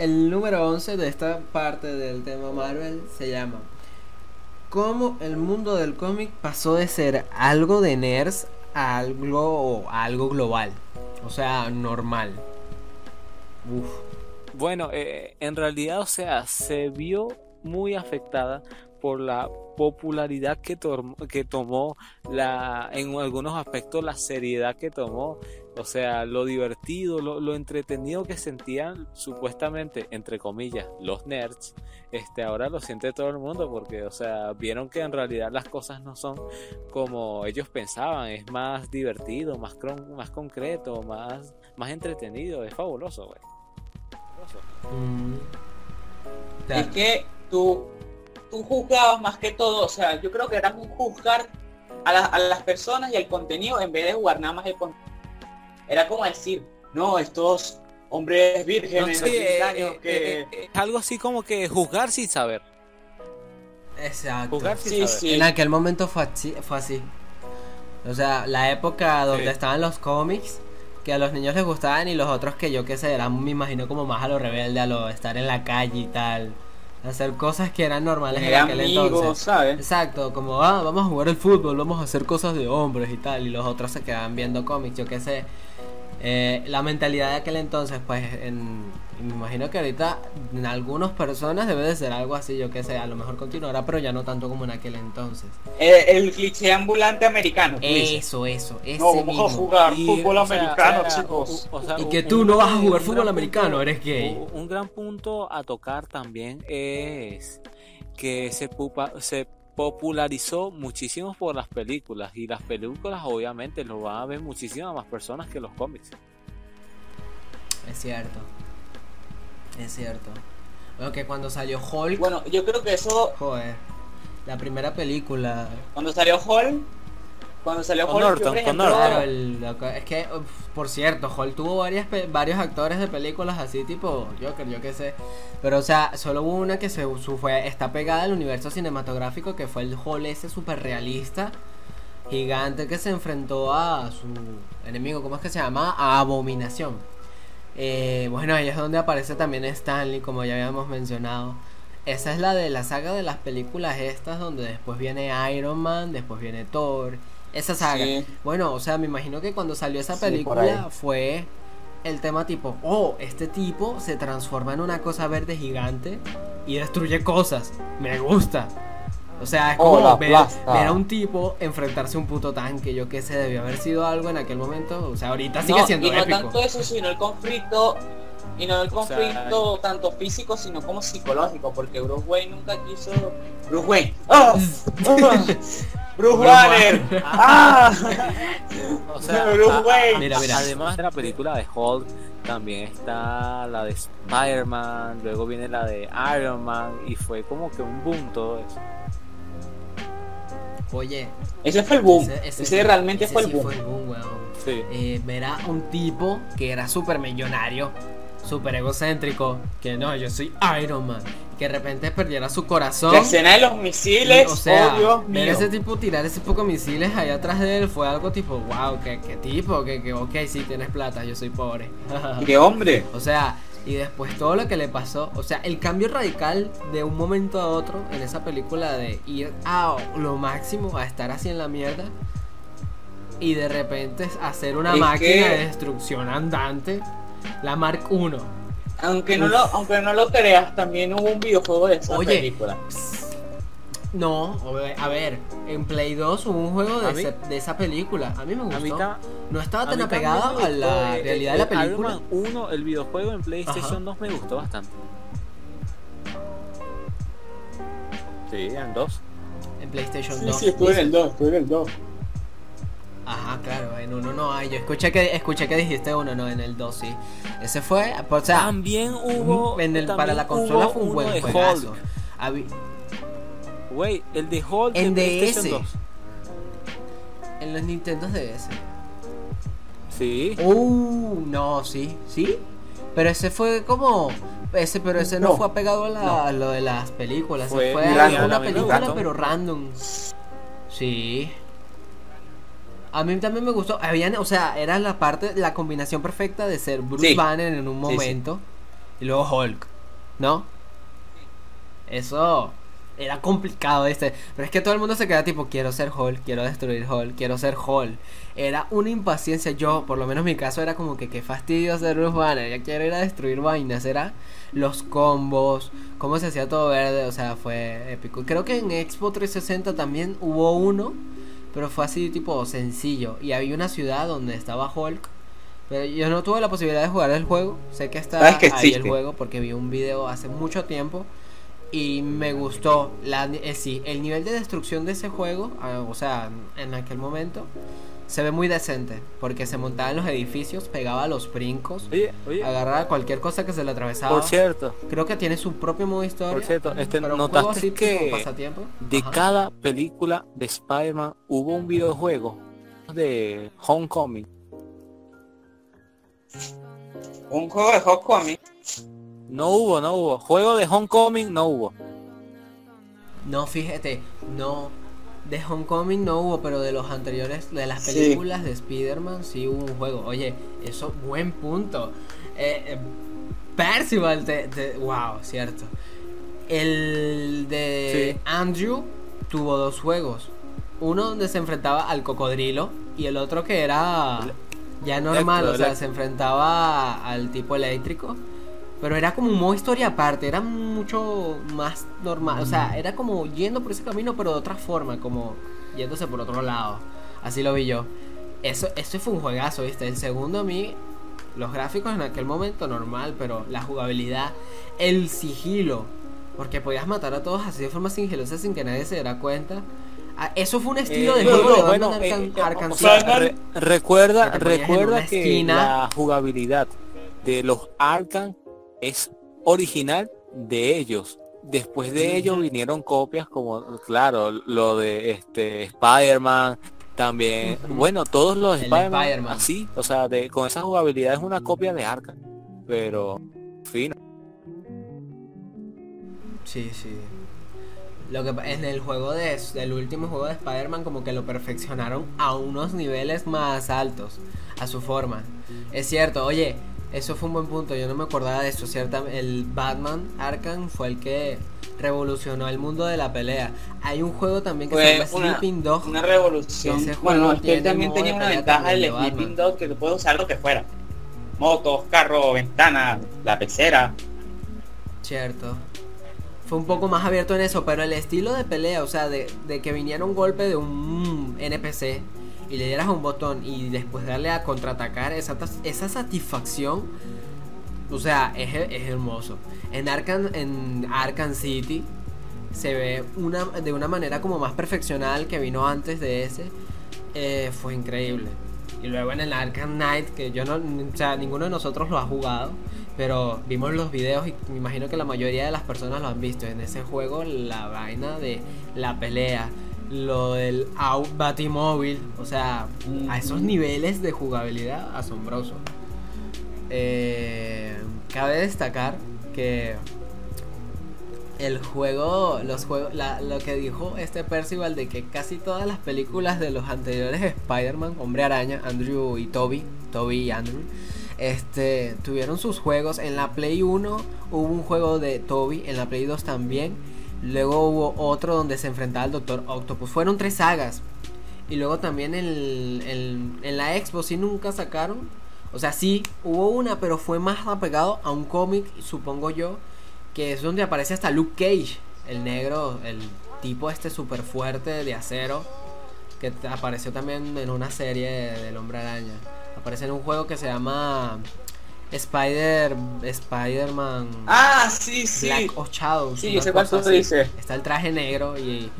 el número 11 de esta parte del tema Marvel se llama ¿Cómo el mundo del cómic pasó de ser algo de nerds a algo, algo global? O sea, normal. Uf. Bueno, eh, en realidad, o sea, se vio muy afectada por la popularidad que, que tomó la en algunos aspectos la seriedad que tomó o sea lo divertido lo, entretenido que sentían supuestamente entre comillas los nerds este ahora lo siente todo el mundo porque o sea vieron que en realidad las cosas no son como ellos pensaban es más divertido más más concreto más más entretenido es fabuloso güey mm. es que tú tú juzgabas más que todo, o sea, yo creo que era un juzgar a, las personas y al contenido en vez de jugar nada más el contenido. Era como decir, no, estos hombres vírgenes eh, años eh, que... Eh, algo así como que juzgar sin saber. Exacto. Juzgar sin saber. En aquel momento fue así, fue así. O sea, la época donde estaban los cómics, que a los niños les gustaban y los otros que yo qué sé, eran, me imagino como más a lo rebelde, a lo estar en la calle y tal hacer cosas que eran normales en aquel entonces. Exacto, como ah, vamos a jugar el fútbol, vamos a hacer cosas de hombres y tal, y los otros se quedaban viendo cómics, yo qué sé. Eh, la mentalidad de aquel entonces, pues, en, me imagino que ahorita en algunas personas debe de ser algo así, yo qué sé, a lo mejor continuará, pero ya no tanto como en aquel entonces. Eh, el cliché ambulante americano. Eso, eso, ese No, vamos a jugar fútbol americano, chicos. y que tú no vas a jugar fútbol americano, eres gay. Un, gran punto a tocar también es que se, pupa, se popularizó muchísimo por las películas y las películas obviamente lo van a ver muchísimas más personas que los cómics. Es cierto. Es cierto. Bueno, que cuando salió Hulk. Bueno, yo creo que eso. Joder. La primera película. Cuando salió Hulk. Cuando salió Hulk. es que, por cierto, Hulk tuvo varias, varios actores de películas así, tipo Joker, yo qué sé. Pero, o sea, solo hubo una que se fue, está pegada al universo cinematográfico, que fue el Hulk ese super realista, gigante, que se enfrentó a su enemigo, ¿cómo es que se llama? A Abominación. Eh, bueno, ahí es donde aparece también Stanley, como ya habíamos mencionado. Esa es la de la saga de las películas estas, donde después viene Iron Man, después viene Thor. Esa saga. Bueno, o sea, me imagino que cuando salió esa película fue el tema tipo, oh, este tipo se transforma en una cosa verde gigante y destruye cosas. Me gusta. O sea, es como ver, a un tipo enfrentarse a un puto tanque. Yo qué sé, debió haber sido algo en aquel momento. O sea, ahorita sigue siendo y no tanto eso, sino el conflicto. Y no el conflicto tanto físico, sino como psicológico. Porque Bruce Wayne nunca quiso. Bruce Wayne. ¡Oh! Bruce Banner. ¡Ah! o sea, Bruce Wayne. Mira, mira, además de la película de Hulk, también está la de Spider-Man, luego viene la de Iron Man, y fue como que un boom todo eso. Oye. Ese fue el boom. Ese, realmente fue, el boom. fue el boom. Eh, ver a un tipo que era súper millonario, súper egocéntrico, que no, yo soy Iron Man, que de repente perdiera su corazón. La escena de los misiles, o sea, oh, ver ese tipo tirar ese poco misiles ahí atrás de él fue algo tipo, wow, qué, tipo, que, que, ok, sí, tienes plata, yo soy pobre. ¡Qué hombre! O sea, y después todo lo que le pasó, o sea, el cambio radical de un momento a otro en esa película de ir a lo máximo a estar así en la mierda y de repente hacer una máquina de destrucción andante, la Mark 1. Aunque no, lo, aunque no lo creas, también hubo un videojuego de esa Oye, película. No, a ver, en Play 2 hubo un juego de, esa película. A mí me gustó. no estaba tan apegado a la realidad de la película. Iron 1, el videojuego en PlayStation 2 me gustó bastante. Sí, en 2. En PlayStation 2. Sí, estuve en el 2, estuve en el 2. Ajá, claro, en uno no hay. Yo escuché que escuché que dijiste uno, no, en el 2 sí. Ese fue, o sea, también hubo en el, para la consola fue un buen juegazo. Güey, el de Hulk en DS. En los Nintendo DS. Sí. Uh, no, sí, sí. Pero ese fue como ese, pero ese no, fue apegado a, lo de las películas. Fue, fue una película, pero random. Sí. A mí también me gustó. Habían, o sea, era la parte, la combinación perfecta de ser Bruce Banner en un momento y luego Hulk, ¿no? Eso era complicado, este. Pero es que todo el mundo se queda tipo, quiero ser Hulk, quiero destruir Hulk, quiero ser Hulk. Era una impaciencia. Yo, por lo menos mi caso, era como que qué fastidio ser Bruce Banner. Ya quiero ir a destruir vainas. Era los combos, cómo se hacía todo verde. O sea, fue épico. Creo que en Expo 360 también hubo uno. Pero fue así, tipo sencillo. Y había una ciudad donde estaba Hulk. Pero yo no tuve la posibilidad de jugar el juego. Sé que está ahí el juego porque vi un video hace mucho tiempo y me gustó la eh, sí, el nivel de destrucción de ese juego, ah, o sea, en aquel momento se ve muy decente porque se montaba en los edificios, pegaba los brincos, agarraba cualquier cosa que se le atravesaba. Por cierto, creo que tiene su propio modo historia. Por cierto, este, notaste que de cada película de Spider-Man hubo un videojuego de Homecoming. Un juego de Homecoming. No hubo, no hubo. Juego de Homecoming no hubo. No, fíjate, no. De Homecoming no hubo, pero de los anteriores, de las películas de Spider-Man sí hubo un juego. Oye, eso, buen punto. Eh, eh, Percival, de, wow, cierto. El de Andrew tuvo dos juegos. Uno donde se enfrentaba al cocodrilo y el otro que era ya normal, o sea, se enfrentaba al tipo eléctrico. Pero era como un modo historia aparte, era mucho más normal. O sea, era como yendo por ese camino, pero de otra forma, como yéndose por otro lado. Así lo vi yo. Eso, eso fue un juegazo, ¿viste? El segundo a mí, los gráficos en aquel momento normal, pero la jugabilidad, el sigilo, porque podías matar a todos así de forma sigilosa sin que nadie se diera cuenta. Ah, eso fue un estilo de juego de bueno, recuerda, recuerda que la jugabilidad de los Arkham es original de ellos. Después de ellos vinieron copias como, claro, lo de este Spider-Man, también, bueno, todos los Spider-Man, así, o sea, de, con esa jugabilidad es una copia de Arkham, pero fino. Sí, sí. Lo que en el juego de del último juego de Spider-Man como que lo perfeccionaron a unos niveles más altos, a su forma. Es cierto, oye, eso fue un buen punto, yo no me acordaba de eso, ¿cierto? El Batman Arkham fue el que revolucionó el mundo de la pelea. Hay un juego también que se llama Sleeping Dog. Una revolución. bueno, es que él también tenía una ventaja el Sleeping Dog que tú puedes usar lo que fuera. Motos, carro, ventana, la pecera. Cierto. Fue un poco más abierto en eso, pero el estilo de pelea, o sea, de, de que viniera un golpe de un NPC y le dieras un botón y después darle a contraatacar, esa, esa satisfacción, o sea, es, hermoso. En Arkham, en Arkham City se ve una, de una manera como más perfeccional que vino antes de ese. Eh, fue increíble. Y luego en el Arkham Knight, que yo no, o sea, ninguno de nosotros lo ha jugado, pero vimos los videos y me imagino que la mayoría de las personas lo han visto. En ese juego, la vaina de la pelea, lo del Batimóvil, o sea, a esos niveles de jugabilidad asombroso. Eh, cabe destacar que el juego, los juegos, lo que dijo este Percival de que casi todas las películas de los anteriores Spider-Man, Hombre Araña, Andrew y Toby, Toby y Andrew, este, tuvieron sus juegos. En la Play 1 hubo un juego de Toby, en la Play 2 también. Luego hubo otro donde se enfrentaba al Doctor Octopus. Fueron tres sagas. Y luego también en, en la Expo sí nunca sacaron. O sea, sí, hubo una, pero fue más apegado a un cómic, supongo yo. Que es donde aparece hasta Luke Cage. El negro, el tipo este súper fuerte de acero. Que apareció también en una serie del Hombre Araña. Aparece en un juego que se llama Spider Spider-Man Ah, sí, sí. Black of Shadows. Sí, ese cuánto dice. Está el traje negro y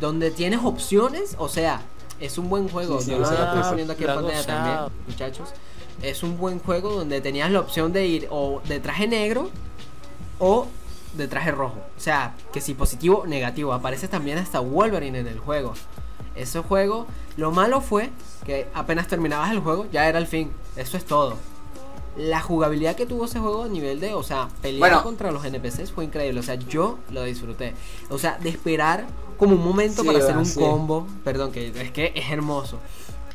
donde tienes opciones, o sea, es un buen juego. Yo lo estoy poniendo aquí en pantalla también, muchachos. Es un buen juego donde tenías la opción de ir o de traje negro o de traje rojo. O sea, que si positivo, negativo. Aparece también hasta Wolverine en el juego. Ese juego, lo malo fue que apenas terminabas el juego, ya era el fin. Eso es todo la jugabilidad que tuvo ese juego a nivel de, o sea, pelear contra los NPCs fue increíble. O sea, yo lo disfruté. O sea, de esperar como un momento para hacer un combo. Perdón, que es que es hermoso.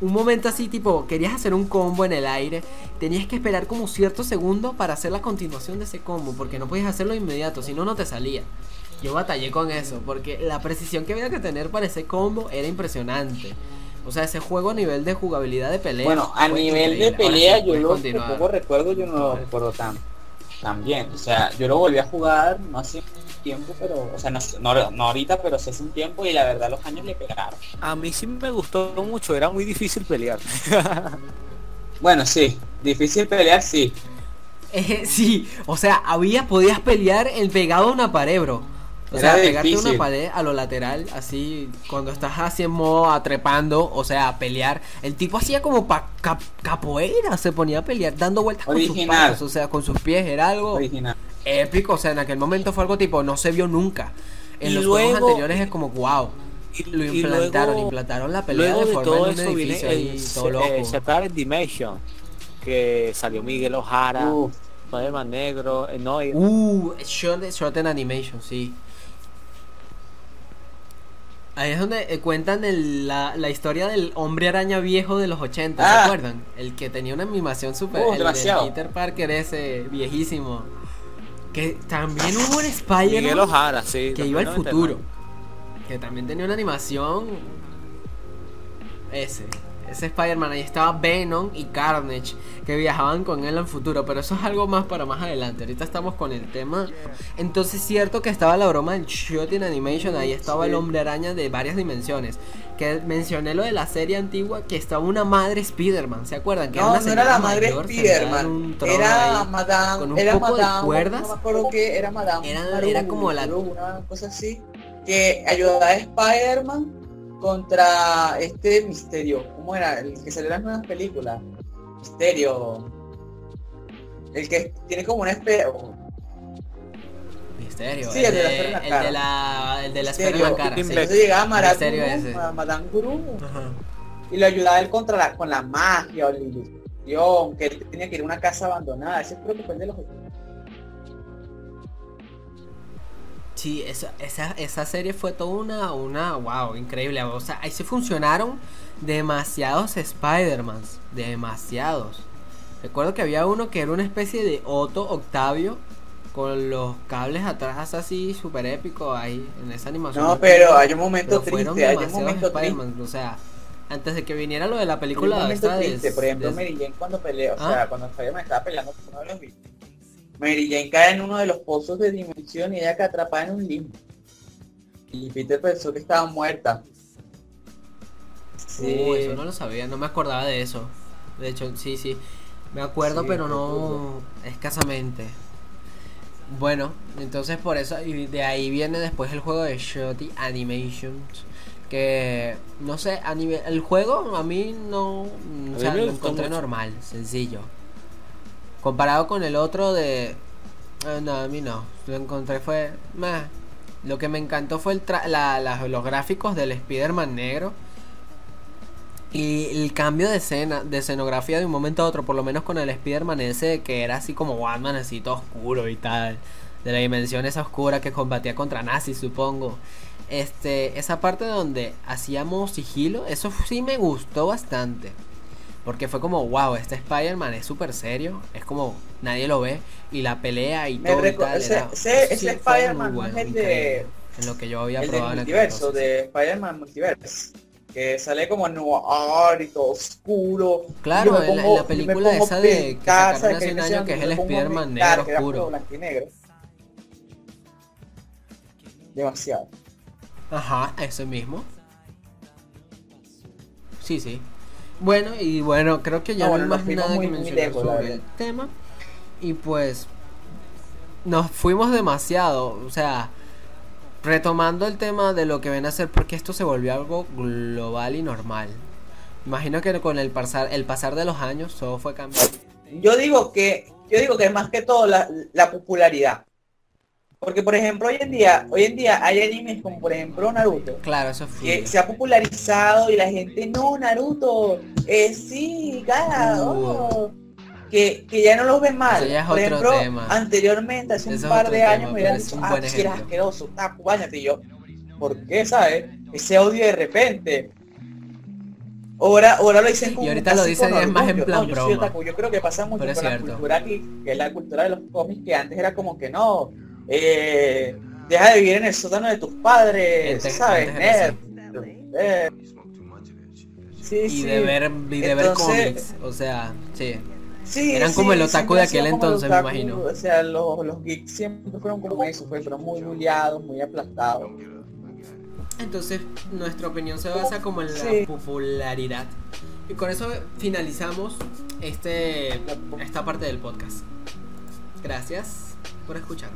un momento así, tipo, querías hacer un combo en el aire, tenías que esperar como cierto segundo para hacer la continuación de ese combo, porque no podías hacerlo inmediato, si no, no te salía. Yo batallé con eso, porque la precisión que había que tener para ese combo era impresionante. O sea, ese juego a nivel de jugabilidad de pelea. Bueno, a nivel de pelea, yo lo poco recuerdo, yo no lo recuerdo tan, tan bien. O sea, yo lo volví a jugar no hace tiempo, pero, o sea, no, no, ahorita, pero hace un tiempo y la verdad los años le pegaron. A mí sí me gustó mucho, era muy difícil pelear. bueno, sí, difícil pelear, sí. Eh, sí, o sea, había, podías pelear el pegado a una pared, bro. O sea, pegarte una pared a lo lateral, así, cuando estás así en modo atrepando, o sea, a pelear. El tipo hacía como pa capoeira, se ponía a pelear, dando vueltas con sus pasos, o sea, con sus pies, era algo épico, o sea, en aquel momento fue algo tipo, no se vio nunca. En los juegos anteriores es como, wow. lo implantaron, implantaron la pelea de, forma todo en un edificio ahí, todo loco. Eh, Dimension, que salió Miguel Ojara, uh. Spider-Man Negro, eh, no, uh, short, short en Animation, sí. Ahí es donde eh, cuentan la, la, historia del hombre araña viejo de los 80, ¿se ah. acuerdan? El que tenía una animación super... Uh, el Peter Parker ese, viejísimo. Que también hubo un Spider-Man sí, que iba al futuro. Que también tenía una animación... Ese. Ese Spider-Man, ahí estaba Venom y Carnage, que viajaban con él al futuro, pero eso es algo más para más adelante. Ahorita estamos con el tema. Entonces, cierto que estaba la broma del Shooting Animation, ahí estaba el hombre araña de varias dimensiones. Que mencioné lo de la serie antigua, que estaba una madre Spider-Man, ¿se acuerdan? Que no, no era la madre Spider-Man, era Madame, con un era poco de cuerdas. No me acuerdo que era Madame. Era, era como la. Una cosa así, que ayudaba a Spider-Man contra este misterio. ¿Cómo era? El que salió en las nuevas películas. Misterio. El que tiene como un espejo. Misterio. Sí, el, de, la esfera en la cara. El de la, el de la esfera en la cara. Sí. Entonces llegaba a Madame Guru. Y lo ayudaba él contra la, con la magia o la ilusión. Que él tenía que ir a una casa abandonada. Ese creo que fue el de los Sí, esa, esa, esa serie fue toda una, una, wow, increíble. O sea, ahí se funcionaron demasiados Spider-Mans, demasiados. Recuerdo que había uno que era una especie de Otto Octavio con los cables atrás así súper épico ahí en esa animación. No, pero hay un momento triste, hay un momento triste. O sea, antes de que viniera lo de la película. momento triste, por ejemplo, Mary Jane cuando peleó, o ¿Ah? sea, cuando Spider-Man estaba peleando con uno de los Mary Jane cae en uno de los pozos de dimensión y ella que atrapada en un limbo. Y Peter pensó que estaba muerta. Sí. eso no lo sabía, no me acordaba de eso. De hecho, sí, sí. Me acuerdo, pero no escasamente. Bueno, entonces por eso, y de ahí viene después el juego de Shotty Animations. Que, no sé, a nivel, el juego a mí no, o sea, lo encontré normal, sencillo. Comparado con el otro de... Eh, no, a mí no. Lo encontré fue... Lo que me encantó fue el los gráficos del Spider-Man negro. Y el cambio de escena, de escenografía de un momento a otro, por lo menos con el Spider-Man ese que era así como Batman, así todo oscuro y tal. De la dimensión esa oscura que combatía contra nazis, supongo. Este, esa parte donde hacíamos sigilo, eso sí me gustó bastante. Porque fue como, wow, este Spider-Man es súper serio. Es como, nadie lo ve. Y la pelea y todo. Y tal, ese, ese, Spider-Man es el de. En lo que yo había probado en el multiverso, de Spider-Man Multiverse. Que sale como noir y todo oscuro. Claro, en, la, película esa de que sacaron hace un año que es el Spider-Man negro oscuro. negro. Demasiado. Ajá, ese mismo. Sí, sí. Bueno, y bueno, creo que ya no, hay más nada que mencionar sobre el tema. Y pues nos fuimos demasiado, o sea, retomando el tema de lo que ven a ser porque esto se volvió algo global y normal. Imagino que con el pasar, el pasar de los años todo fue cambiando. Yo digo que, yo digo que es más que todo la, la popularidad. Porque por ejemplo hoy en día, hoy en día hay animes como por ejemplo Naruto. Claro, eso fue. Que se ha popularizado y la gente, no, Naruto, eh, sí, cara, oh". que, que, ya no los ven mal. por ejemplo, anteriormente, hace un par de años, me hubieran dicho, ah, si eres asqueroso, taco, bañate. Y yo, ¿por qué, sabes? Ese odio de repente. Ahora, ahora lo dicen como Y ahorita lo dicen es más en plan broma. Yo, creo que pasa mucho con la cultura que, es la cultura de los cómics, que antes era como que no, eh, deja de vivir en el sótano de tus padres, ¿sabes? Nerd, sí, y de ver, y de ver cómics, o sea, sí. Sí, Eran como el otaku de aquel entonces, me imagino. O sea, los, los geeks siempre fueron como eso, fue, pero muy bulliados, muy aplastados. Entonces, nuestra opinión se basa como en la popularidad. Y con eso finalizamos este esta parte del podcast. Gracias por escuchar.